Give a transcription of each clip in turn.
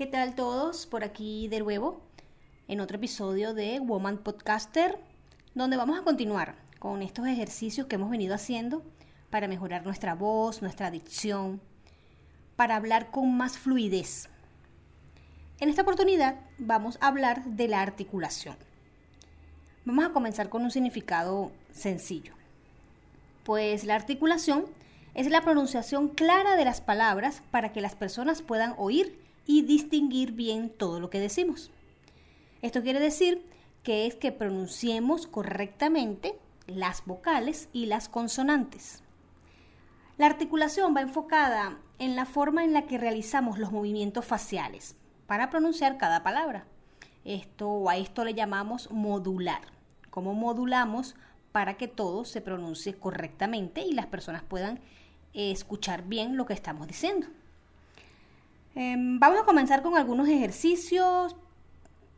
¿Qué tal todos? Por aquí de nuevo en otro episodio de Woman Podcaster, donde vamos a continuar con estos ejercicios que hemos venido haciendo para mejorar nuestra voz, nuestra dicción, para hablar con más fluidez. En esta oportunidad vamos a hablar de la articulación. Vamos a comenzar con un significado sencillo. Pues la articulación es la pronunciación clara de las palabras para que las personas puedan oír y distinguir bien todo lo que decimos. Esto quiere decir que es que pronunciemos correctamente las vocales y las consonantes. La articulación va enfocada en la forma en la que realizamos los movimientos faciales para pronunciar cada palabra. Esto a esto le llamamos modular. Cómo modulamos para que todo se pronuncie correctamente y las personas puedan eh, escuchar bien lo que estamos diciendo. Em, vamos a comenzar con algunos ejercicios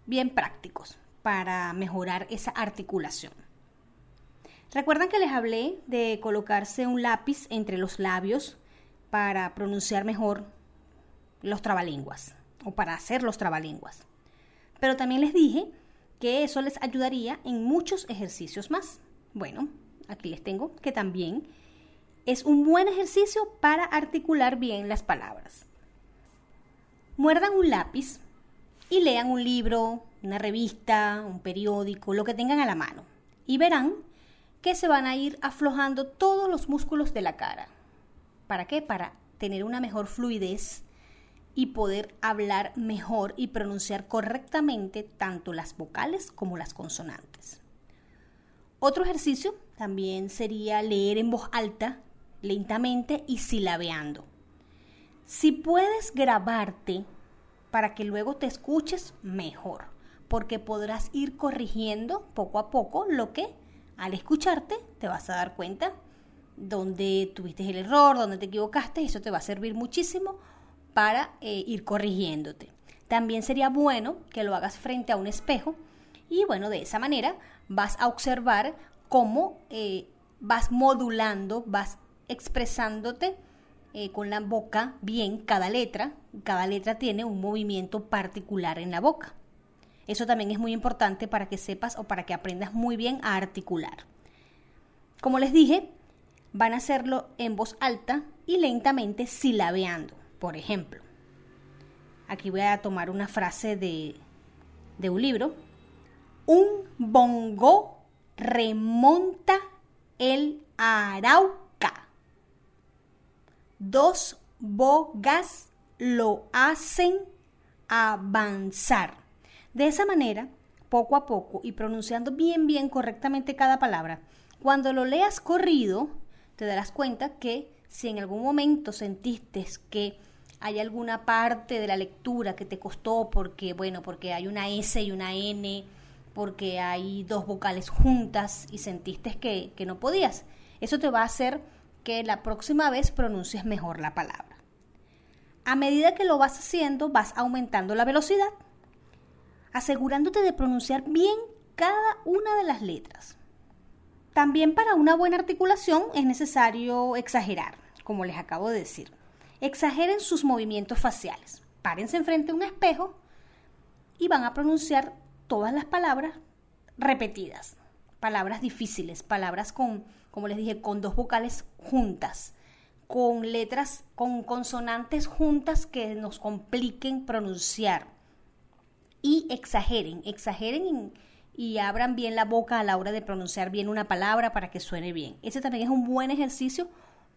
bien prácticos para mejorar esa articulación. Recuerdan que les hablé de colocarse un lápiz entre los labios para pronunciar mejor los trabalenguas o para hacer los trabalenguas. Pero también les dije que eso les ayudaría en muchos ejercicios más. Bueno, aquí les tengo que también es un buen ejercicio para articular bien las palabras muerdan un lápiz y lean un libro, una revista, un periódico, lo que tengan a la mano. Y verán que se van a ir aflojando todos los músculos de la cara. ¿Para qué? Para tener una mejor fluidez y poder hablar mejor y pronunciar correctamente tanto las vocales como las consonantes. Otro ejercicio también sería leer en voz alta, lentamente y silabeando. Si puedes grabarte para que luego te escuches mejor, porque podrás ir corrigiendo poco a poco lo que al escucharte te vas a dar cuenta donde tuviste el error, donde te equivocaste, eso te va a servir muchísimo para eh, ir corrigiéndote. También sería bueno que lo hagas frente a un espejo y bueno, de esa manera vas a observar cómo eh, vas modulando, vas expresándote eh, con la boca bien cada letra. Cada letra tiene un movimiento particular en la boca. Eso también es muy importante para que sepas o para que aprendas muy bien a articular. Como les dije, van a hacerlo en voz alta y lentamente silabeando. Por ejemplo, aquí voy a tomar una frase de, de un libro. Un bongo remonta el arau dos bogas lo hacen avanzar. De esa manera, poco a poco y pronunciando bien, bien correctamente cada palabra, cuando lo leas corrido, te darás cuenta que si en algún momento sentiste que hay alguna parte de la lectura que te costó porque, bueno, porque hay una S y una N, porque hay dos vocales juntas y sentiste que, que no podías, eso te va a hacer que la próxima vez pronuncies mejor la palabra. A medida que lo vas haciendo, vas aumentando la velocidad, asegurándote de pronunciar bien cada una de las letras. También para una buena articulación es necesario exagerar, como les acabo de decir. Exageren sus movimientos faciales. Párense enfrente a un espejo y van a pronunciar todas las palabras repetidas. Palabras difíciles, palabras con como les dije, con dos vocales juntas, con letras, con consonantes juntas que nos compliquen pronunciar. Y exageren, exageren y, abran bien la boca a la hora de pronunciar bien una palabra para que suene bien. Ese también es un buen ejercicio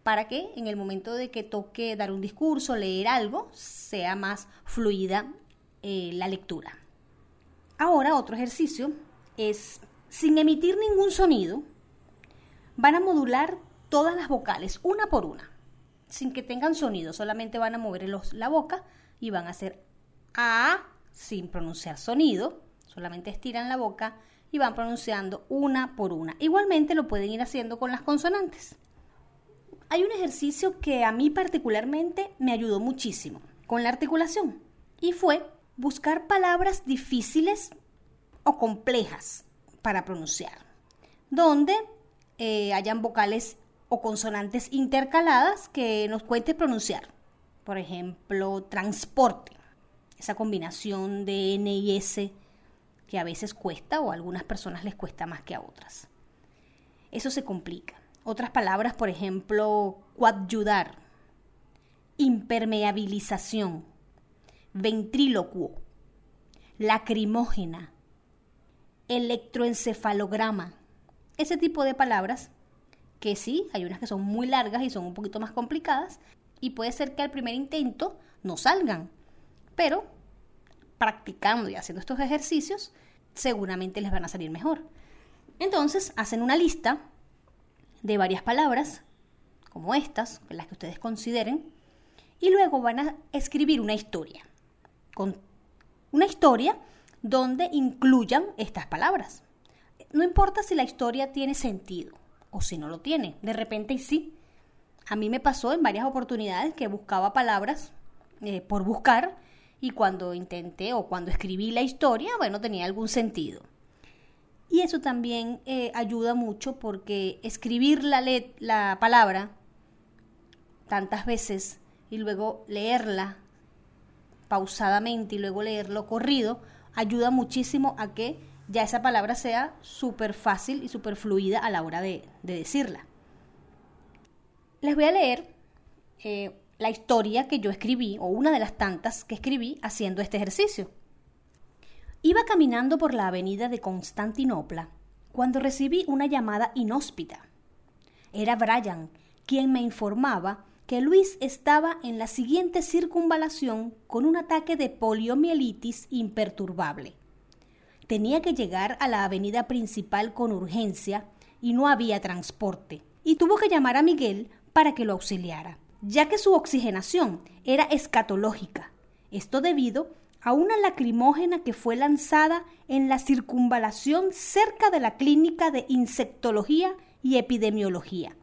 para que en el momento de que toque dar un discurso, leer algo, sea más fluida eh, la lectura. Ahora otro ejercicio es sin emitir ningún sonido, van a modular todas las vocales, una por una, sin que tengan sonido, solamente van a mover la boca y van a hacer A sin pronunciar sonido, solamente estiran la boca y van pronunciando una por una. Igualmente lo pueden ir haciendo con las consonantes. Hay un ejercicio que a mí particularmente me ayudó muchísimo con la articulación y fue buscar palabras difíciles o complejas para pronunciar, donde eh, hayan vocales o consonantes intercaladas que nos cueste pronunciar. Por ejemplo, transporte, esa combinación de N y S que a veces cuesta o a algunas personas les cuesta más que a otras. Eso se complica. Otras palabras, por ejemplo, coadyudar, impermeabilización, ventrílocuo, lacrimógena, electroencefalograma. Ese tipo de palabras que sí, hay unas que son muy largas y son un poquito más complicadas y puede ser que al primer intento no salgan, pero practicando y haciendo estos ejercicios seguramente les van a salir mejor. Entonces hacen una lista de varias palabras, como estas, las que ustedes consideren, y luego van a escribir una historia, con una historia donde incluyan estas palabras. No importa si la historia tiene sentido o si no lo tiene, de repente sí. A mí me pasó en varias oportunidades que buscaba palabras eh, por buscar y cuando intenté o cuando escribí la historia, bueno, tenía algún sentido. Y eso también eh, ayuda mucho porque escribir la, la palabra tantas veces y luego leerla pausadamente y luego leerlo corrido, ayuda muchísimo a que ya esa palabra sea súper fácil y súper fluida a la hora de, decirla. Les voy a leer eh, la historia que yo escribí, o una de las tantas que escribí haciendo este ejercicio. Iba caminando por la avenida de Constantinopla cuando recibí una llamada inhóspita. Era Brian quien me informaba que Luis estaba en la siguiente circunvalación con un ataque de poliomielitis imperturbable. Tenía que llegar a la avenida principal con urgencia y no había transporte, y tuvo que llamar a Miguel para que lo auxiliara, ya que su oxigenación era escatológica. Esto debido a una lacrimógena que fue lanzada en la circunvalación cerca de la clínica de insectología y epidemiología.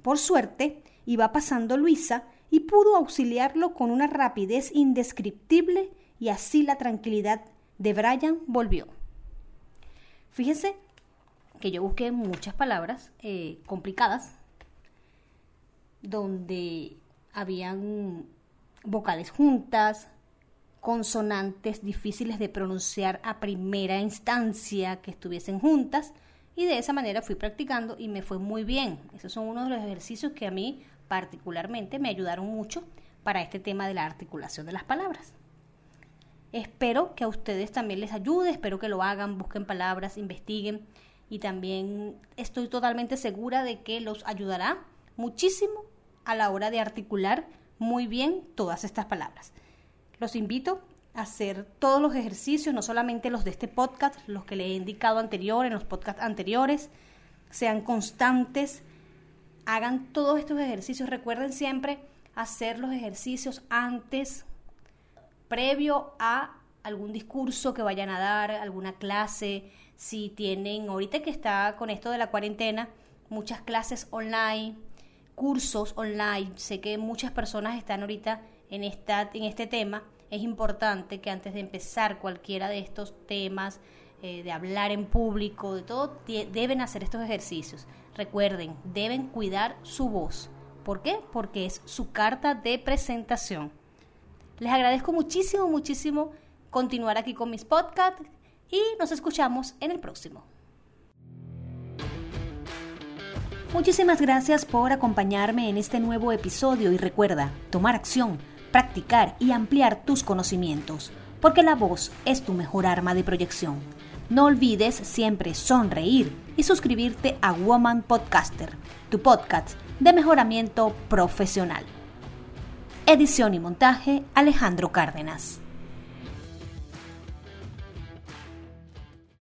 Por suerte, iba pasando Luisa y pudo auxiliarlo con una rapidez indescriptible y así la tranquilidad de Brian volvió. Fíjense que yo busqué muchas palabras eh, complicadas donde habían vocales juntas, consonantes difíciles de pronunciar a primera instancia que estuviesen juntas y de esa manera fui practicando y me fue muy bien. Esos son uno de los ejercicios que a mí particularmente me ayudaron mucho para este tema de la articulación de las palabras. Espero que a ustedes también les ayude, espero que lo hagan, busquen palabras, investiguen y también estoy totalmente segura de que los ayudará muchísimo a la hora de articular muy bien todas estas palabras. Los invito a hacer todos los ejercicios, no solamente los de este podcast, los que le he indicado anterior, en los podcasts anteriores, sean constantes, hagan todos estos ejercicios. Recuerden siempre hacer los ejercicios antes, previo a algún discurso que vayan a dar, alguna clase. Si tienen, ahorita que está con esto de la cuarentena, muchas clases online, cursos online. Sé que muchas personas están ahorita en, esta, en este tema. Es importante que antes de empezar cualquiera de estos temas, eh, de hablar en público, de todo, deben hacer estos ejercicios. Recuerden, deben cuidar su voz. ¿Por qué? Porque es su carta de presentación. Les agradezco muchísimo, muchísimo continuar aquí con mis podcasts y nos escuchamos en el próximo. Muchísimas gracias por acompañarme en este nuevo episodio y recuerda, tomar acción, practicar y ampliar tus conocimientos, porque la voz es tu mejor arma de proyección. No olvides siempre sonreír y suscribirte a Woman Podcaster, tu podcast de mejoramiento profesional. Edición y montaje Alejandro Cárdenas.